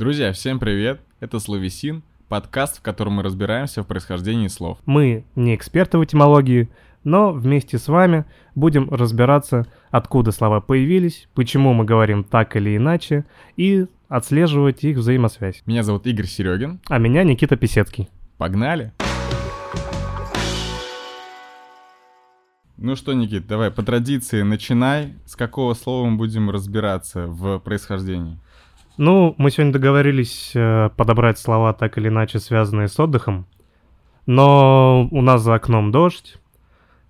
Друзья, всем привет! Это Словесин, подкаст, в котором мы разбираемся в происхождении слов. Мы не эксперты в этимологии, но вместе с вами будем разбираться, откуда слова появились, почему мы говорим так или иначе, и отслеживать их взаимосвязь. Меня зовут Игорь Серегин. А меня Никита Писецкий. Погнали! Ну что, Никит, давай по традиции начинай. С какого слова мы будем разбираться в происхождении? Ну, мы сегодня договорились э, подобрать слова так или иначе связанные с отдыхом, но у нас за окном дождь.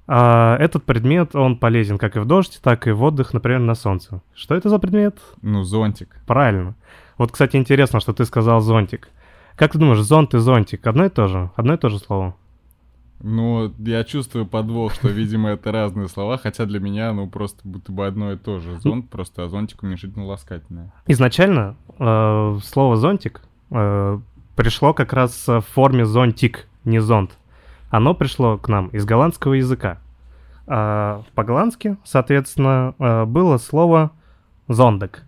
А этот предмет, он полезен как и в дождь, так и в отдых, например, на солнце. Что это за предмет? Ну, зонтик. Правильно. Вот, кстати, интересно, что ты сказал зонтик. Как ты думаешь, зонт и зонтик одно и то же? Одно и то же слово? Ну, я чувствую подвох, что, видимо, это разные слова, хотя для меня, ну, просто будто бы одно и то же. Зонт просто, а зонтик уменьшительно-ласкательное. Изначально э, слово «зонтик» э, пришло как раз в форме «зонтик», не «зонт». Оно пришло к нам из голландского языка. А по-голландски, соответственно, э, было слово «зондек»,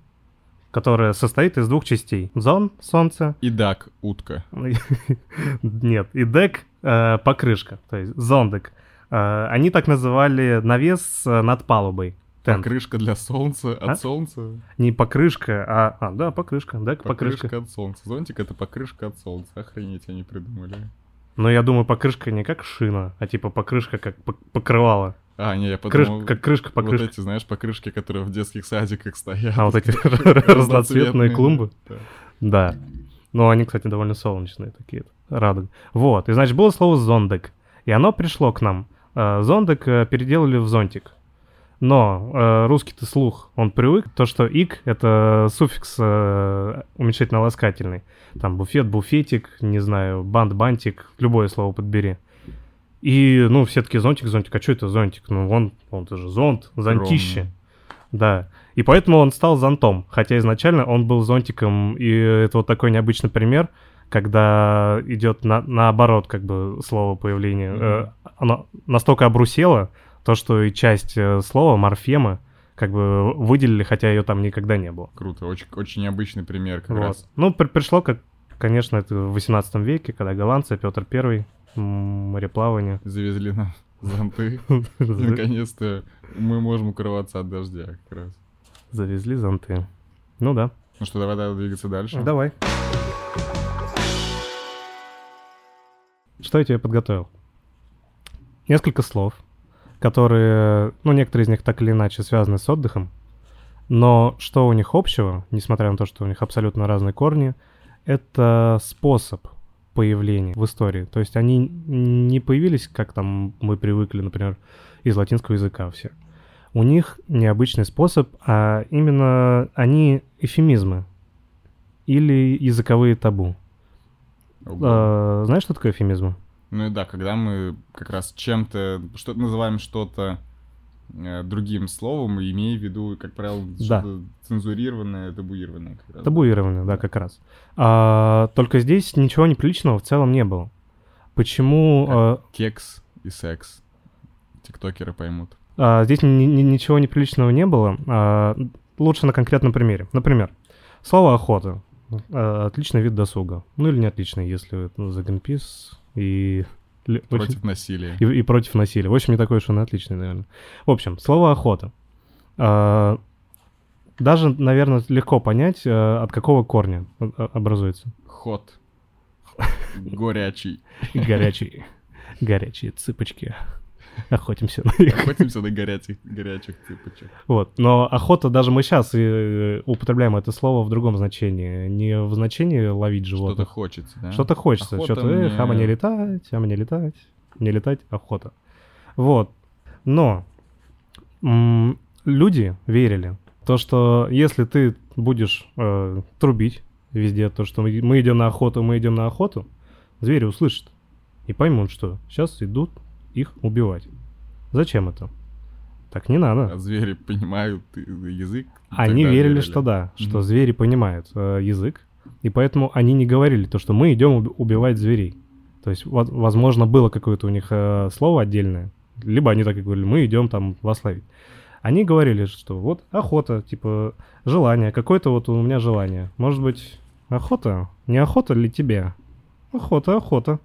которое состоит из двух частей. Зон — солнце. И дак — утка. Нет, и дек э, — покрышка, то есть зондек. Э, они так называли навес э, над палубой. Тент. Покрышка для солнца от А? солнца. Не покрышка, а... А, да, покрышка, дек, Покрышка. покрышка. от солнца. Зонтик — это покрышка от солнца. Охренеть, они придумали. Но я думаю, покрышка не как шина, а типа покрышка как пок- покрывало. А, не, я подумал... как крышка, Вот покрышка. эти, знаешь, покрышки, которые в детских садиках стоят. А вот эти разноцветные клумбы? да. Да. Ну, они, кстати, довольно солнечные такие, радуга. Вот, и, значит, было слово «зондек», и оно пришло к нам. Э, Зондек э, переделали в зонтик. Но э, русский-то слух, он привык, то, что «ик» — это суффикс э, уменьшительно-ласкательный. Там буфет, буфетик, не знаю, бант, бантик, любое слово подбери. И, ну, все таки зонтик, зонтик, а что это зонтик? Ну, он, он это же зонт, зонтище. Огромный. Да. И поэтому он стал зонтом. Хотя изначально он был зонтиком. И это вот такой необычный пример, когда идет на, наоборот, как бы, слово появления. Мгм. Э, Оно настолько обрусело, то, что и часть э, слова, морфемы, как бы выделили, хотя ее там никогда не было. Круто, очень, очень необычный пример как Вот. раз. Ну, при- пришло, как, конечно, это в 18 веке, когда голландцы, Петр Первый, мореплавание. Завезли нам зонты. Наконец-то мы можем укрываться от дождя как раз. Завезли зонты. Ну да. Ну что, давай, давай двигаться дальше. Давай. Что я тебе подготовил? Несколько слов, которые, ну, некоторые из них так или иначе связаны с отдыхом, но что у них общего, несмотря на то, что у них абсолютно разные корни, это способ появления в истории. То есть они не появились, как там мы привыкли, например, из латинского языка все. У них необычный способ, а именно они эфемизмы или языковые табу. Ого. А, знаешь, что такое эфемизмы? Ну и да, когда мы как раз чем-то, что называем что-то э, другим словом, имея в виду, как правило, Да. что-то цензурированное, табуированное. как раз. Табуирование, да, как раз. А, только здесь ничего неприличного в целом не было. Почему а, Кекс и секс. Тиктокеры поймут. А, здесь ни- ни- ничего неприличного не было? А, лучше на конкретном примере. Например, слово охота. А, отличный вид досуга. Ну или не отличный, если это за Greenpeace и... ли- очень- Против насилия. И, и против насилия. В общем, не такой уж он отличный, наверное. В общем, слово охота. А, даже, наверное, легко понять, а, от какого корня образуется. Ход. Горячий. Горячие, горячие цыпочки. Охотимся на них. Охотимся на горячих, горячих цыпочек. Вот. Но охота, даже мы сейчас употребляем это слово в другом значении. Не в значении ловить Что-то животных. хочется, да? Что-то хочется. Охота Что-то, эх, а мне- мне летать, а мне летать. Не летать, охота. Вот. Но м, люди верили, то, что если ты будешь э, трубить везде, то, что мы мы идем на охоту, мы идем на охоту, звери услышат и поймут, что сейчас идут их убивать. Зачем это? Так не надо. А звери понимают язык. Они тогда верили, что да, что Мгм. звери понимают э, язык, и поэтому они не говорили то, что мы идем уб- убивать зверей. То есть, во- возможно, было какое-то у них э, слово отдельное, либо они так и говорили, мы идем там вас ловить. Они говорили, что вот охота, типа желание, какое-то вот у меня желание. Может быть, охота? Не охота ли тебе? Охота, охота.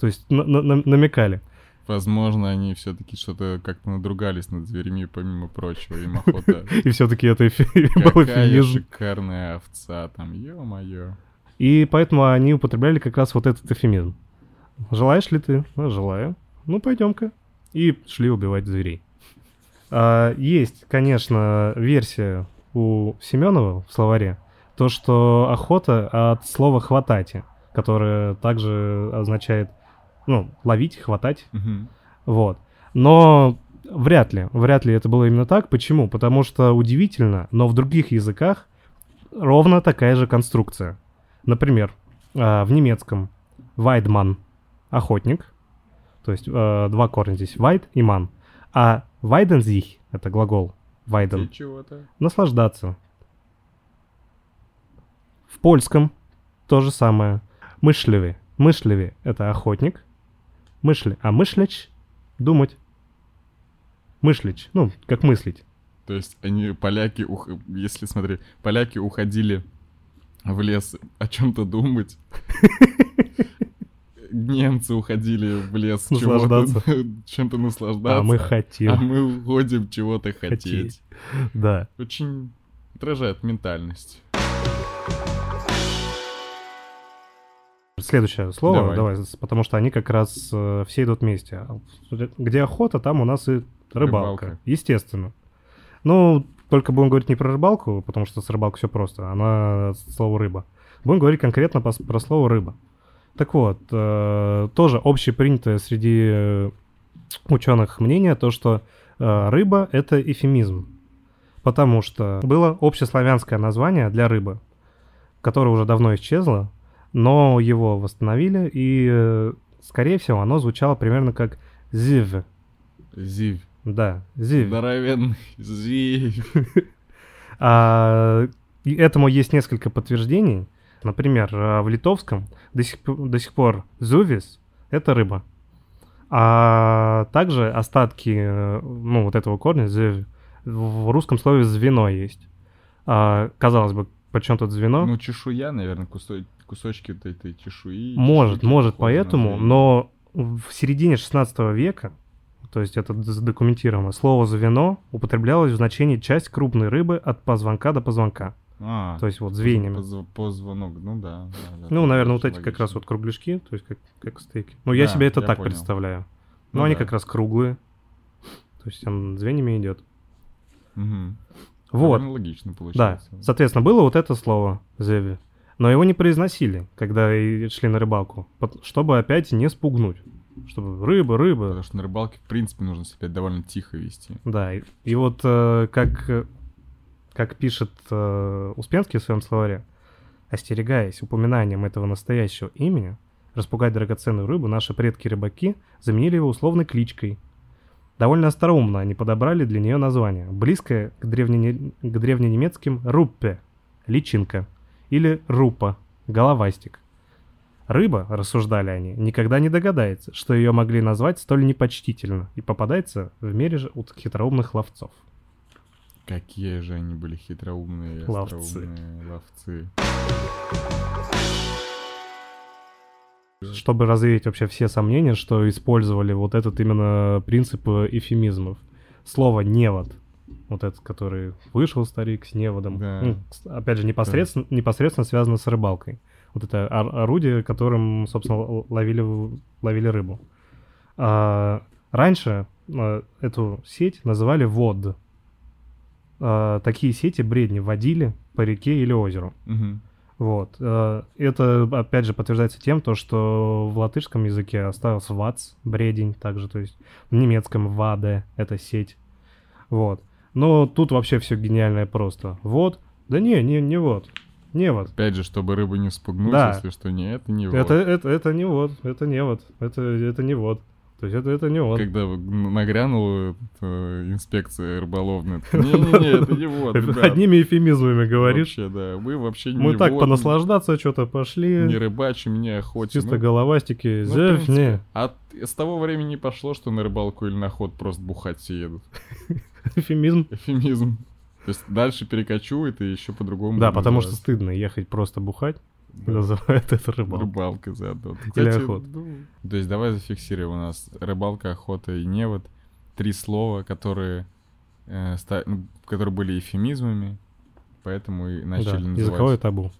То есть на- на- на- намекали. Возможно, они все-таки что-то как-то надругались над зверями, помимо прочего, им охота. И все-таки это был Какая эфемизм. шикарная овца там, ё-моё. И поэтому они употребляли как раз вот этот эфемизм. Желаешь ли ты? Ну, желаю. Ну, пойдем-ка. И шли убивать зверей. А, есть, конечно, версия у Семенова в словаре, то, что охота от слова «хватати», которое также означает, ну, ловить, хватать, Мгм. вот. Но вряд ли, вряд ли это было именно так. Почему? Потому что удивительно, но в других языках ровно такая же конструкция. Например, а, в немецком «вайдман» — охотник, то есть э, два корня здесь «вайд» и «ман», а «вайдензих» — это глагол «вайден» наслаждаться. В польском то же самое. Мышливый. Мышливый — это охотник. Мышли. А мышлич — думать. Мышлич. Ну, как мыслить. То есть они, поляки, ух- если смотри, поляки уходили в лес о чем-то думать. Немцы уходили в лес чем-то наслаждаться. А мы хотим. А мы уходим чего-то. Хотеть. Да. Очень отражает ментальность. Следующее слово, Давай. давай, потому что они как раз э, все идут вместе. Где охота, там у нас и рыбалка. Рыбалка. Естественно. Ну, только будем говорить не про рыбалку, потому что с рыбалкой все просто. Она слово рыба. Будем говорить конкретно по- про слово рыба. Так вот, э, тоже общепринятое среди ученых мнение то, что э, рыба это эфемизм. Потому что было общеславянское название для рыбы, которое уже давно исчезло, но его восстановили, и, э, скорее всего, оно звучало примерно как «зив». Зив. Да, «зив». Здоровенный зив. А, и этому есть несколько подтверждений. Например, а, в литовском до сих, до сих пор «зувис» — это рыба. А также остатки, э, ну, вот этого корня «зив» в русском слове «звено» есть. А, казалось бы, почему тут звено? Ну, чешуя, наверное, кусо- кусочки вот этой чешуи. Может, может, поэтому, но в середине 16 века, то есть это задокументировано, слово «звено» употреблялось в значении часть крупной рыбы от позвонка до позвонка. А, То есть вот звеньями. позв- Позвонок, ну да. да, да, Ну, наверное, вот эти как раз логично. вот кругляшки, то есть как, как стейки. Ну, я Да, себе это я так понял. представляю. Но Ну они да. как раз круглые. То есть он звеньями идет. Мгм. Вот. Довольно логично Да. получается. Соответственно, было вот это слово «зеви». Но его не произносили, когда шли на рыбалку, чтобы опять не спугнуть. Чтобы рыба, рыба. Потому что на рыбалке, в принципе, нужно себя довольно тихо вести. Да, и, и вот э, как, как пишет э, Успенский в своем словаре, остерегаясь упоминанием этого настоящего имени, распугать драгоценную рыбу, наши предки-рыбаки заменили его условной кличкой. Довольно остроумно они подобрали для нее название, близкое к, древне- к древненемецким «руппе» — личинка, или «рупа» — головастик. Рыба, рассуждали они, никогда не догадается, что ее могли назвать столь непочтительно и попадается в мире же у хитроумных ловцов. Какие же они были хитроумные, Ловцы. ловцы. Чтобы развеять вообще все сомнения, что использовали вот этот именно принцип эфемизмов. Слово «невод», вот этот, который вышел старик с неводом, Да. ну, опять же, непосредственно, непосредственно связано с рыбалкой. Вот это ор- орудие, которым, собственно, ловили, ловили рыбу. А, раньше а, эту сеть называли вод. А, такие сети бредни водили по реке или озеру. Мгм. Вот. э, Это, опять же, подтверждается тем, то, что в латышском языке остался вац, бредень, также, то есть в немецком ваде, это сеть. Вот. Но тут вообще все гениальное просто. Вот. Да не, не, не вот. Не вот. Опять же, чтобы рыбу не спугнуть, Да. если что, не, это не Это, вот. это, это не вот. Это не вот. Это, это не вот. То есть это, это не вот. Когда нагрянула инспекция рыболовная. Не-не-не, это не вот. Одними эфемизмами говоришь. Вообще, да. Вы вообще Мы не так вот, понаслаждаться что-то пошли. Не рыбачим, не охотим. Чисто Ну, головастики. ну, не. А с того времени пошло, что на рыбалку или на охот просто бухать все едут. Эфемизм. Эфемизм. То есть дальше перекочует и еще по-другому. Да, потому что стыдно ехать просто бухать. Называют это рыбалкой. Рыбалка заодно. Или Кстати, охота. ну, То есть давай зафиксируем у нас рыбалка, охота и невод. Три слова, которые, э, ста- ну, которые были эфемизмами, поэтому и Да, начали называть. языковое табу.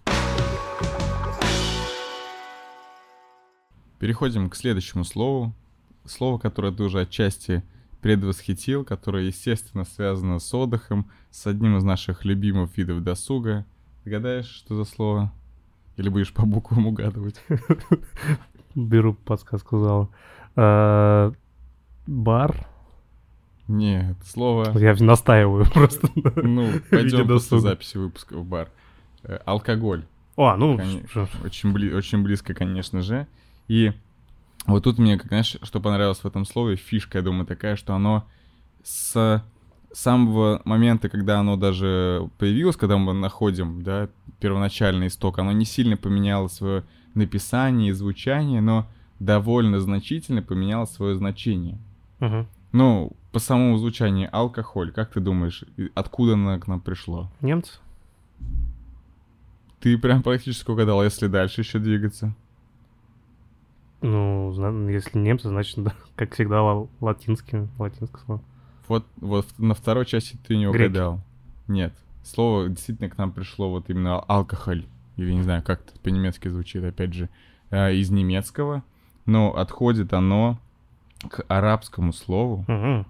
Переходим к следующему слову. Слово, которое ты уже отчасти предвосхитил, которое, естественно, связано с отдыхом, с одним из наших любимых видов досуга. Догадаешь, что за слово? Или будешь по буквам угадывать? Беру подсказку зала. Э, Бар. Нет, слово... Я настаиваю просто. Ну, пойдем после записи выпуска в бар. Э, Алкоголь. О, ну, Очень, бли- очень близко, конечно же. И вот тут мне, как, знаешь, что понравилось в этом слове, фишка, я думаю, такая, что оно с самого момента, когда оно даже появилось, когда мы находим, да, первоначальный исток, оно не сильно поменяло свое написание и звучание, но довольно значительно поменяло свое значение. Мгм. Ну, по самому звучанию, алкоголь, как ты думаешь, откуда оно к нам пришло? немцы. Ты прям практически угадал, если дальше еще двигаться. Ну, если немцы, значит, как всегда, ла- латинские, латинское слово. Вот, вот на второй части ты не Греки. угадал. Нет. Слово действительно к нам пришло вот именно алкоголь. Или не знаю, как это по-немецки звучит, опять же, э, из немецкого. Но отходит оно к арабскому слову. Мгм.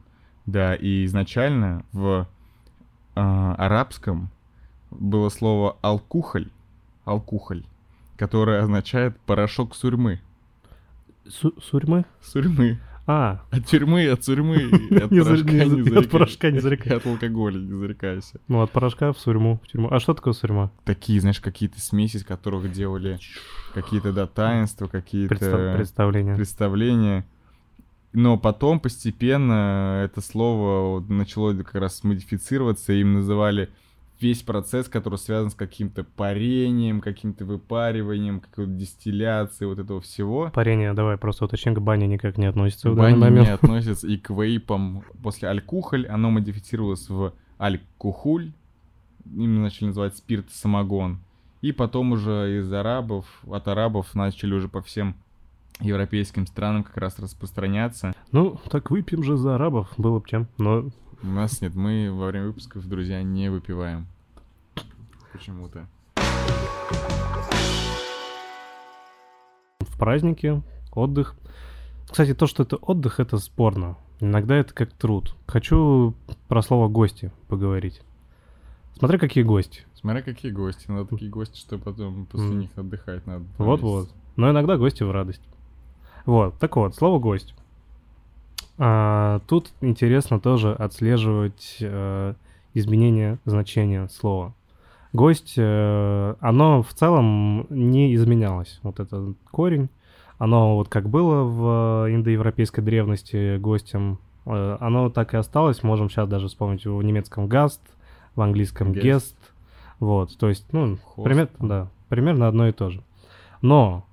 Да, и изначально в э, арабском было слово алкухоль, алкухоль, которое означает порошок сурьмы. Су- Сурьмы? Сурьмы. А, От тюрьмы, от сурьмы, от порошка не от зарекайся. порошка не зарекайся. И От алкоголя не зарекайся. ну от порошка в сурьму. В тюрьму. А что такое сурьма? Такие, знаешь, какие-то смеси, из которых делали какие-то, да, таинства, какие-то Представ- представление. представления. Но потом постепенно это слово начало как раз модифицироваться, им называли весь процесс, который связан с каким-то парением, каким-то выпариванием, какой-то дистилляцией вот этого всего. Парение, давай просто уточним, к бане никак не относится в данный не момент. относятся и к вейпам. После алькухоль оно модифицировалось в алькухуль. Именно начали называть спирт и самогон. И потом уже из арабов, от арабов начали уже по всем европейским странам как раз распространяться. Ну, так выпьем же за арабов, было бы чем. Но У нас нет, мы во время выпусков, друзья, не выпиваем. Почему-то. в празднике, отдых. Кстати, то, что это отдых, это спорно. Иногда это как труд. Хочу про слово «гости» поговорить. Смотри, какие гости. Смотря какие гости. Надо такие гости, что потом после них отдыхать надо. Вот-вот. Но иногда гости в радость. Вот, так вот, слово «гость». А, тут интересно тоже отслеживать э, изменение значения слова. Гость, э, оно в целом не изменялось. Вот этот корень, оно вот как было в индоевропейской древности гостем, э, оно так и осталось. Можем сейчас даже вспомнить в немецком «гаст», в английском. «гест». Вот, то есть, ну, Хост, пример- да, примерно одно и то же. Но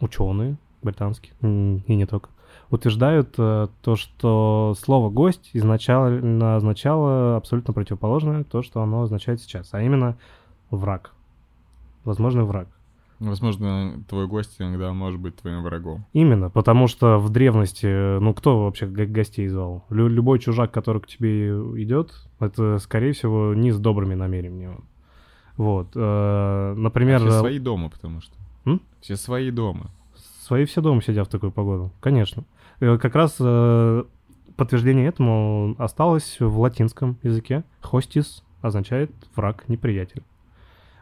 ученые британские, и не только, утверждают э, то, что слово «гость» изначально означало абсолютно противоположное то, что оно означает сейчас, а именно враг. Возможно, враг. Возможно, твой гость иногда может быть твоим врагом. Именно, потому что в древности, э, ну кто вообще го- гостей звал? Лю- любой чужак, который к тебе идет, это, скорее всего, не с добрыми намерениями. Вот. э, Например, А Все э, свои дома, потому что. М? Все свои дома. Свои все дома сидят в такую погоду, конечно. Э, Как раз э, подтверждение этому осталось в латинском языке. Хостис означает враг, неприятель.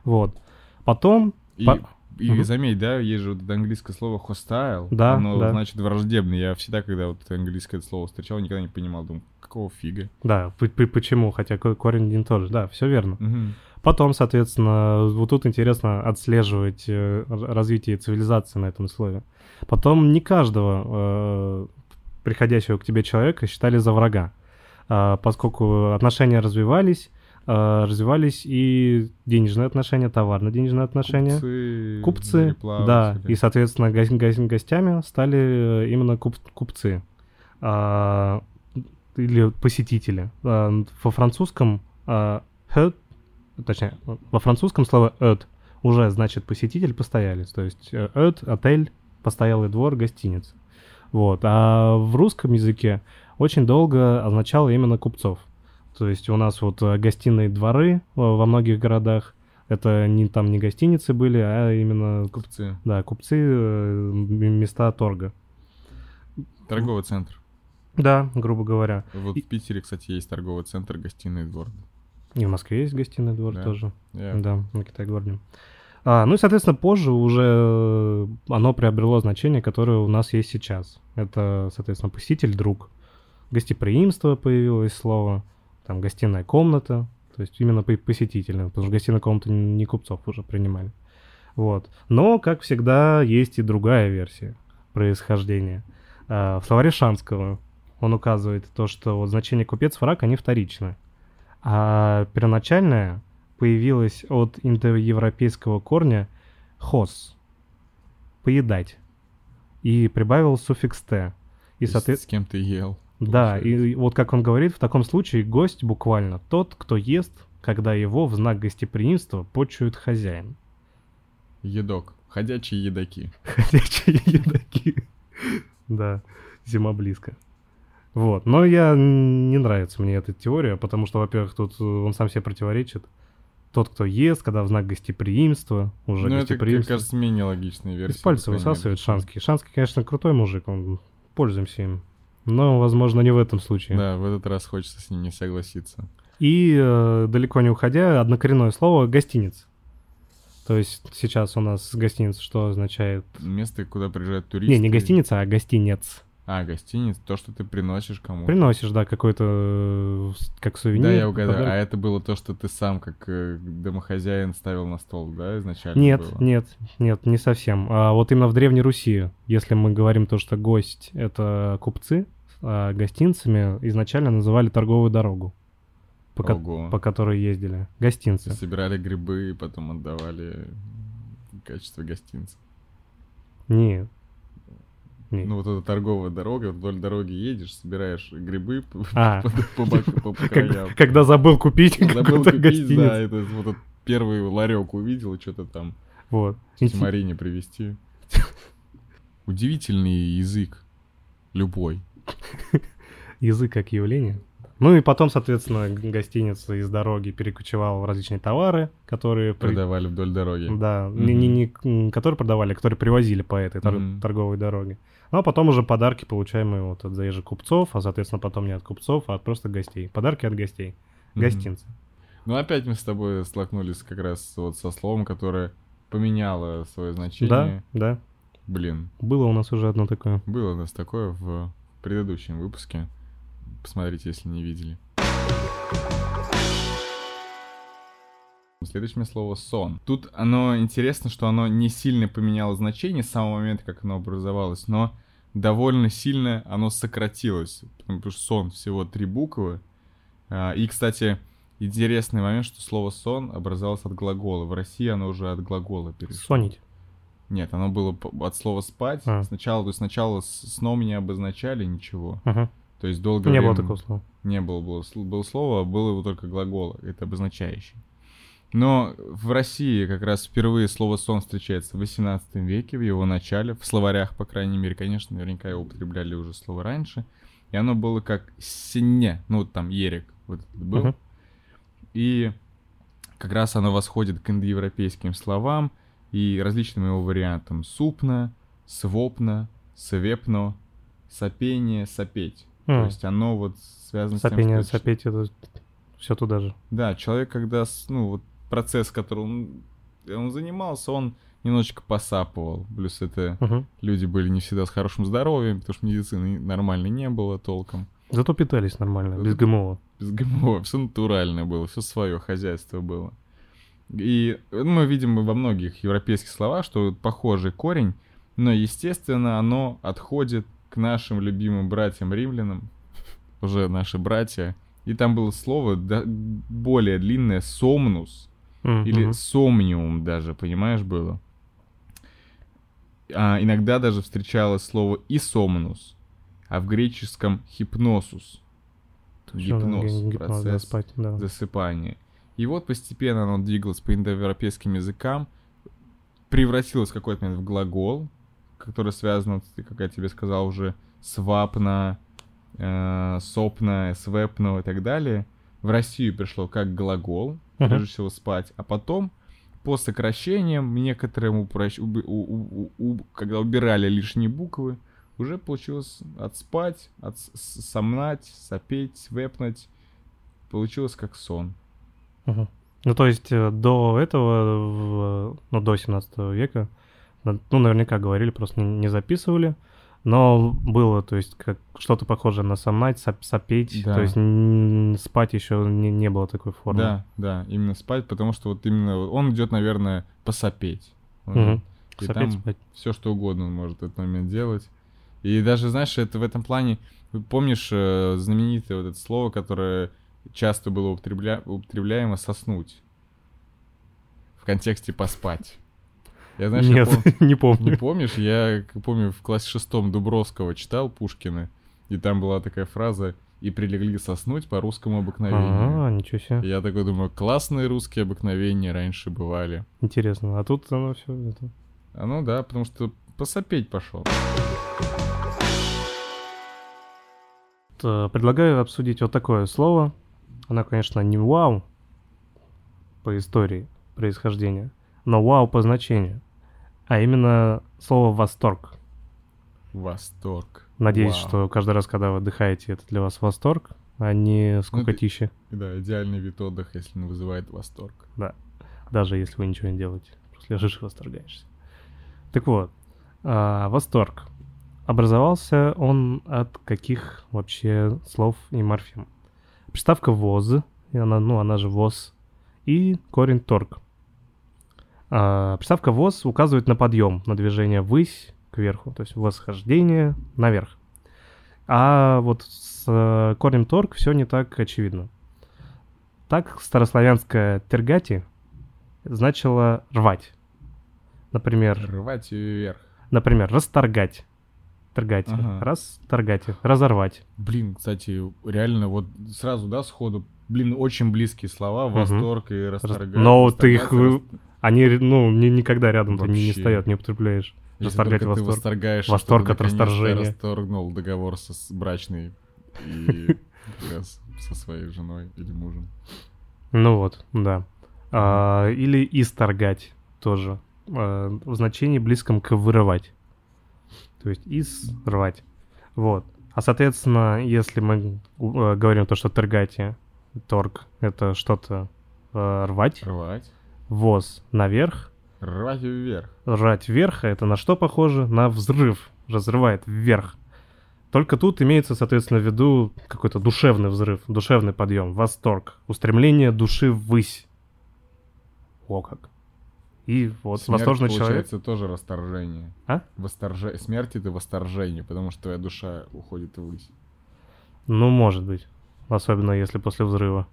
Вот. Потом... И, По- и Мгм. заметь, да, есть же вот английское слово hostile. Да, Оно да. значит враждебный. Я всегда, когда вот английское слово встречал, никогда не понимал. Думаю, какого фига? Да, почему? Хотя ко- корень один тоже. Да, все верно. Мгм. Потом, соответственно, вот тут интересно отслеживать э, развитие цивилизации на этом слове. Потом не каждого э, приходящего к тебе человека считали за врага, А, поскольку отношения развивались, а, развивались и денежные отношения, товарно-денежные отношения. Купцы, Купцы, да, и, соответственно, гос- гос- гостями стали э, именно куп- купцы А, или посетители. А, Во французском а, точнее, во французском слово «эд» уже значит посетитель, постоялец. То есть э, «эт», отель, постоялый двор, гостиница. Вот. А в русском языке очень долго означало именно купцов. То есть у нас вот э, гостиные дворы э, во многих городах, это не там не гостиницы были, а именно Купцы. да, купцы, места торга. Торговый центр. Да, грубо говоря. Вот И- в Питере, кстати, есть торговый центр, гостиный двор. И в Москве есть гостиный двор Да. тоже. Я- Да, на Китай-гвардии. А, ну и, соответственно, позже уже э, оно приобрело значение, которое у нас есть сейчас. Это, соответственно, посетитель, друг. Гостеприимство появилось слово, там гостиная комната, то есть именно по- посетительная, потому что гостиная комната не купцов уже принимали. Вот. Но, как всегда, есть и другая версия происхождения. А, В словаре Шанского он указывает то, что вот значение купец, враг, они вторичны. А первоначальное появилось от индоевропейского корня «хос» — «поедать». И прибавил суффикс «т». И, То соответ- С кем ты ел. Да, получается. и вот как он говорит, в таком случае гость буквально тот, кто ест, когда его в знак гостеприимства почует хозяин. Едок. Ходячие едаки. Ходячие едаки. Да, зима близко. Вот, но я не нравится мне эта теория, потому что, во-первых, тут э, он сам себе противоречит. Тот, кто ест, когда в знак гостеприимства, уже Ну, это, как гостеприимство. кажется, менее логичная версия. Из пальца высасывает Шанский. Шанский, конечно, крутой мужик, он пользуемся им. Но, возможно, не в этом случае. Да, в этот раз хочется с ним не согласиться. И э, далеко не уходя, однокоренное слово гостиница. То есть сейчас у нас гостиница что означает? Место, куда приезжают туристы. Не, не гостиница, а гостинец. А, гостиниц, то, что ты приносишь кому-то. Приносишь, да, какой-то э, как сувенир. Да, я угадал. подарок. А это было то, что ты сам, как э, домохозяин, ставил на стол, да, изначально Нет, было? нет, нет, не совсем. А вот именно в Древней Руси, если мы говорим то, что гость — это купцы, а гостинцами изначально называли торговую дорогу, по, ко- по которой ездили. Гостинцы. Собирали грибы и потом отдавали в качестве гостинца. Нет. Нет. Ну, вот эта торговая дорога, вдоль дороги едешь, собираешь грибы по, А. по, по по, по Когда, краям. когда забыл купить Забыл какую-то купить, да, это вот этот первый ларек увидел, и что-то там Вот. Марине привезти. Удивительный язык. Любой. Язык как явление. Ну и потом, соответственно, гостиница из дороги перекочевала в различные товары, которые... при- Продавали вдоль дороги. Да, Мгм. не, не, не, которые продавали, а которые привозили по этой тор- Мгм. торговой дороге. Ну а потом уже подарки, получаемые вот от заезжих купцов, а, соответственно, потом не от купцов, а от просто гостей. Подарки от гостей. Гостинцы. Ну, опять мы с тобой столкнулись как раз вот со словом, которое поменяло свое значение. Да, да. Блин, Было у нас уже одно такое. было у нас такое в предыдущем выпуске. Посмотрите, если не видели. Следующее слово сон. Тут оно интересно, что оно не сильно поменяло значение с самого момента, как оно образовалось, но довольно сильно оно сократилось. Потому что сон всего три буквы. А, И, кстати, интересный момент, что слово сон образовалось от глагола. В России оно уже от глагола перешло. Сонить. Нет, оно было от слова спать. А. Сначала, то есть сначала сном не обозначали ничего. Ага. То есть долго Не время было такого слова. не было, было, было слово, а было его только глагол, это обозначающий. Но в России как раз впервые слово сон встречается в 18 веке, в его начале, в словарях, по крайней мере, конечно, наверняка его употребляли уже слово раньше. И оно было как сине, ну вот там ерик вот был. Мгм. И как раз оно восходит к индоевропейским словам и различным его вариантам. Супно, свопно, свепно, сопение, сопеть. То М. есть оно вот связано Сопение, с тем, что... сопеть, это все туда же. Да, человек, когда, ну, вот процесс, который он, он занимался, он немножечко посапывал. Плюс это Мгм. люди были не всегда с хорошим здоровьем, потому что медицины нормальной не было толком. Зато питались нормально, без ГМО. Без ГМО, все натуральное было, все свое хозяйство было. И мы видим во многих европейских словах, что похожий корень, но, естественно, оно отходит к нашим любимым братьям-римлянам, уже наши братья. И там было слово да- более длинное «сомнус», Или сомниум даже, понимаешь, было. А иногда даже встречалось слово «исомнус», а в греческом «хипносус». Гипноз, процесс спать, да. засыпания. И вот постепенно оно двигалось по индоевропейским языкам, превратилось в какой-то момент в глагол, который связан, как я тебе сказал уже, свапно, э, сопно, свепно и так далее. В Россию пришло как глагол, Мгм. прежде всего спать, а потом по сокращениям некоторым, упрощ- уби- у- у- у- когда убирали лишние буквы, уже получилось отспать, от сомнать, сопеть, свепнуть. Получилось как сон. Мгм. Ну, то есть э, до этого, в- ну, до 17 века, ну, наверняка говорили, просто не записывали, но было, то есть, как что-то похожее на сомнать, соп- сопеть, Да. то есть н- спать еще не, не было такой формы. Да, да, именно спать, потому что вот именно он идет, наверное, посопеть. Он- Мгм. И Сопеть, там спать. все что угодно он может в этот момент делать. И даже, знаешь, это в этом плане, помнишь э, знаменитое вот это слово, которое часто было употребля... употребляемо «соснуть» в контексте «поспать». Я, знаешь, я Нет, пом- не Не помню. помнишь? Я помню, в классе шестом Дубровского читал Пушкина, и там была такая фраза «и прилегли соснуть по русскому обыкновению». А, ничего себе. Я такой думаю, классные русские обыкновения раньше бывали. Интересно. А тут оно все это... А ну да, потому что посопеть пошел. Т- Предлагаю обсудить вот такое слово. Оно, конечно, не вау по истории происхождения, но вау по значению. А именно слово «восторг». Восторг. Надеюсь, Вау. что каждый раз, когда вы отдыхаете, это для вас восторг, а не скукотища, Да, идеальный вид отдыха, если он вызывает восторг. даже если вы ничего не делаете. Просто лежишь и восторгаешься. Так вот, а, восторг. Образовался он от каких вообще слов и морфем? Приставка «воз», и она, ну, она же «воз», и корень «торг». А, приставка «воз» указывает на подъем, на движение ввысь, кверху, то есть восхождение наверх. А вот с э, корнем «торг» все не так очевидно. Так старославянское «тергати» значило «рвать». Например, Рвать вверх. например, «расторгать». Торгати. Ага. Расторгати. Разорвать. Блин, кстати, реально вот сразу, да, сходу, блин, очень близкие слова, Мгм. восторг и расторгать. Но ты их, Они, ну, ни- никогда рядом не, не Вообще. стоят, не употребляешь. Если расторгать только ты восторг. восторгаешь, Восторг что от расторжения. расторгнул договор со, с брачной и раз со своей женой или мужем. Ну вот, да. А, или исторгать тоже. А, в значении близком к вырывать. То есть из рвать. Вот. А соответственно, если мы э, говорим то, что торгати, торг, это что-то э, рвать, Рвать. воз наверх, Рвать вверх. ржать вверх, это на что похоже? На взрыв. Разрывает вверх. Только тут имеется, соответственно, в виду какой-то душевный взрыв, душевный подъем, восторг, устремление души ввысь. О как. И вот Смерть, восторженный человек. получается, тоже расторжение. А? Восторже... Смерть — это восторжение, потому что твоя душа уходит ввысь. Ну, может быть. Особенно если после взрыва.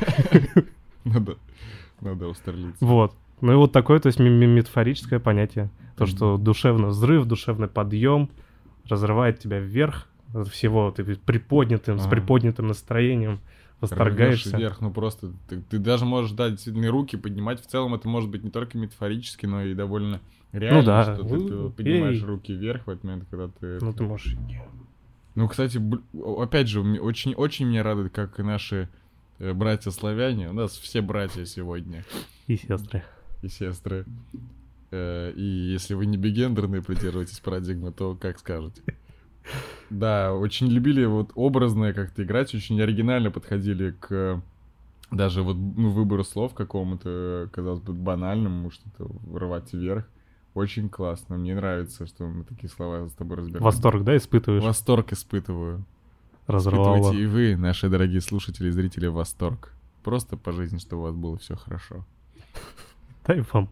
Надо, надо устерлиться. Вот. Ну и вот такое, то есть ме- ме- метафорическое понятие. То, что душевный взрыв, душевный подъем разрывает тебя вверх, всего ты приподнятым, с приподнятым настроением, восторгаешься. вверх, ну просто ты, ты даже можешь дать действительно руки поднимать. В целом это может быть не только метафорически, но и довольно реально, Ну да. что ты, ты поднимаешь руки вверх в этот момент, когда ты... Ну ты можешь... Ну, кстати, опять же, очень, очень меня радует, как и наши э, братья-славяне, у нас все братья сегодня И сестры. и сестры. Э, И если вы не бигендерные придерживаетесь парадигмы, то как скажете. Да, очень любили вот образное как-то играть, очень оригинально подходили к даже вот ну, выбору слов какому-то, казалось бы, банальному, что-то вырывать вверх. Очень классно, мне нравится, что мы такие слова с тобой разбираем. Восторг, да, испытываешь? Восторг испытываю. Разорвало. Испытывайте и вы, наши дорогие слушатели и зрители, восторг. Просто по жизни, чтобы у вас было все хорошо. Да и вам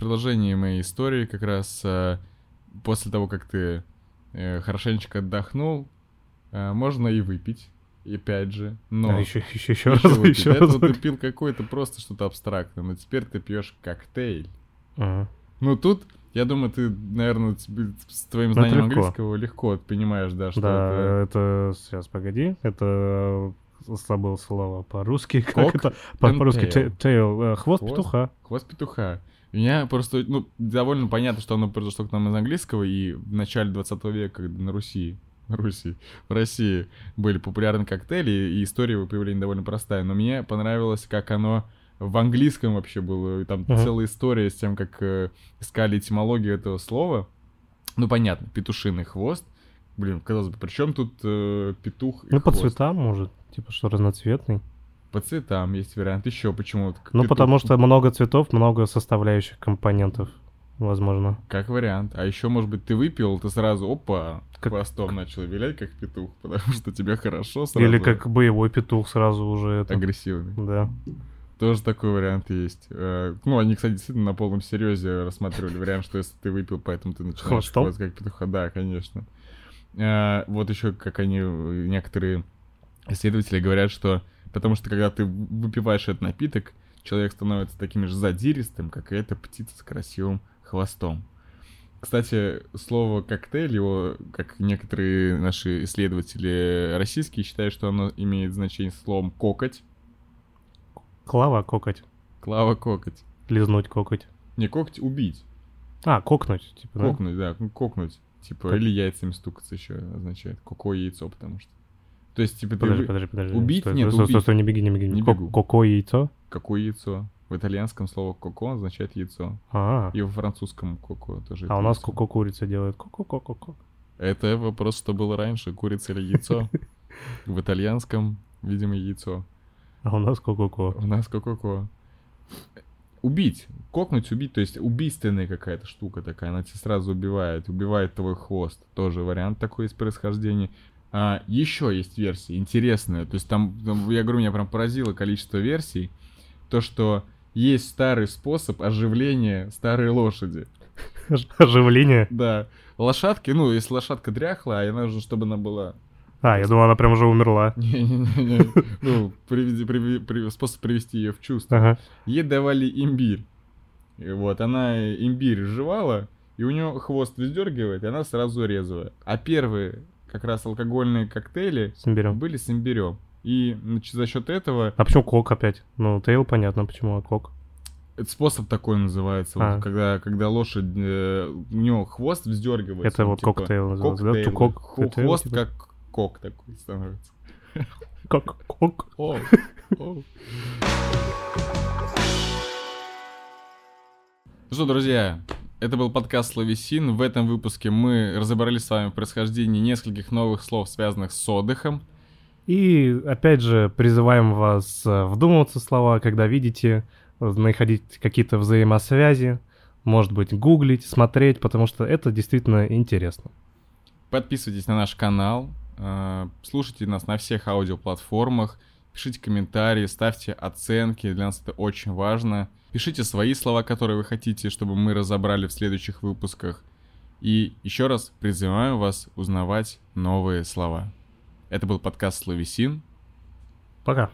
продолжении моей истории как раз э, после того, как ты э, хорошенечко отдохнул, э, можно и выпить. И опять же, но... А, еще, еще, еще Ещё раз, выпить. еще раз. этого ты пил какое-то просто что-то абстрактное, но теперь ты пьешь коктейль. Ага. Ну тут, я думаю, ты, наверное, с твоим это знанием легко. английского легко понимаешь, да, что Да, это... это... Сейчас, погоди. Это забыл слово по-русски. Как это? По-русски tail. э, хвост петуха. Хвост петуха. У меня просто, ну, довольно понятно, что оно произошло к нам из английского, и в начале 20 века, когда на Руси, Руси, в России были популярны коктейли, и история его появления довольно простая. Но мне понравилось, как оно в английском вообще было. И там Мгм. целая история с тем, как э, искали этимологию этого слова. Ну, понятно, петушиный хвост. Блин, казалось бы, при чем тут э, петух и Ну, по хвост? цветам, может. Типа, что разноцветный. По цветам есть вариант. Еще почему? Ну, потому что много цветов, много составляющих компонентов, возможно. Как вариант. А еще, может быть, ты выпил, ты сразу, опа, Как- хвостом начал вилять, как петух, потому что тебе хорошо сразу. Или как боевой петух сразу уже это. Агрессивный. Да. Тоже такой вариант есть. Э, Ну, они, кстати, действительно на полном серьезе рассматривали вариант, что если ты выпил, поэтому ты начинаешь хвост как петуха. Да, конечно. Э, Вот еще, как они, э, некоторые исследователи говорят, что потому что когда ты выпиваешь этот напиток, человек становится таким же задиристым, как и эта птица с красивым хвостом. Кстати, слово коктейль, его, как некоторые наши исследователи российские считают, что оно имеет значение словом кокоть. Клава кокоть. Клава кокоть. Лизнуть кокоть. Не коготь убить. А, кокнуть, типа, да? Кокнуть, да, ну, кокнуть. Типа, Как? или яйцами стукаться еще означает. Коко яйцо, потому что. То есть, типа, ты Подожди, вы- подожди, подожди. убить? Стой, Нет, стой, стой, убить. стой, не беги, не беги. Не Ко- бегу. Коко яйцо? какое яйцо? В итальянском слово коко означает яйцо. А, И во французском коко тоже. а у нас коко курица делает. Ко-ко-ко-ко. Это вопрос, что было раньше, курица или яйцо. В итальянском, видимо, яйцо. А у нас ко-ко-ко. У нас ко-ко-ко. Убить. Кокнуть, убить, то есть убийственная какая-то штука такая, она тебя сразу убивает, убивает твой хвост. Тоже вариант такой из происхождения. А, еще есть версии интересные, то есть там, там, я говорю, меня прям поразило количество версий. То, что есть старый способ оживления старой лошади. Ож- Оживление. Да, лошадки, ну, если лошадка дряхлая, а нужно, чтобы она была А, я думал, она прям уже умерла. Не-не-не, ну, приведи- способ привести ее в чувство. Ага. Ей давали имбирь. И вот, она имбирь жевала, и у нее хвост вздергивает, и она сразу резвая. А первые как раз алкогольные коктейли С имбирем. были с имбирем. И значит, за счет этого А почему cock опять? Ну, tail понятно, почему, а cock? этот способ такой называется, вот, А. когда, когда лошадь, э, у нее хвост вздергивается. Это ну, вот типа, коктейл называется, да? коктейл, Ху- cocktail, Хвост типа? как cock такой становится. Cock, cock. О, о. Ну что, друзья, это был подкаст Словесин. В этом выпуске мы разобрались с вами в происхождении нескольких новых слов, связанных с отдыхом. И опять же призываем вас э, вдумываться в слова, когда видите, э, находить какие-то взаимосвязи, может быть, гуглить, смотреть, потому что это действительно интересно. Подписывайтесь на наш канал, слушайте нас на всех аудиоплатформах, пишите комментарии, ставьте оценки, для нас это очень важно. Пишите свои слова, которые вы хотите, чтобы мы разобрали в следующих выпусках. И еще раз призываем вас узнавать новые слова. Это был подкаст Словесин. Пока.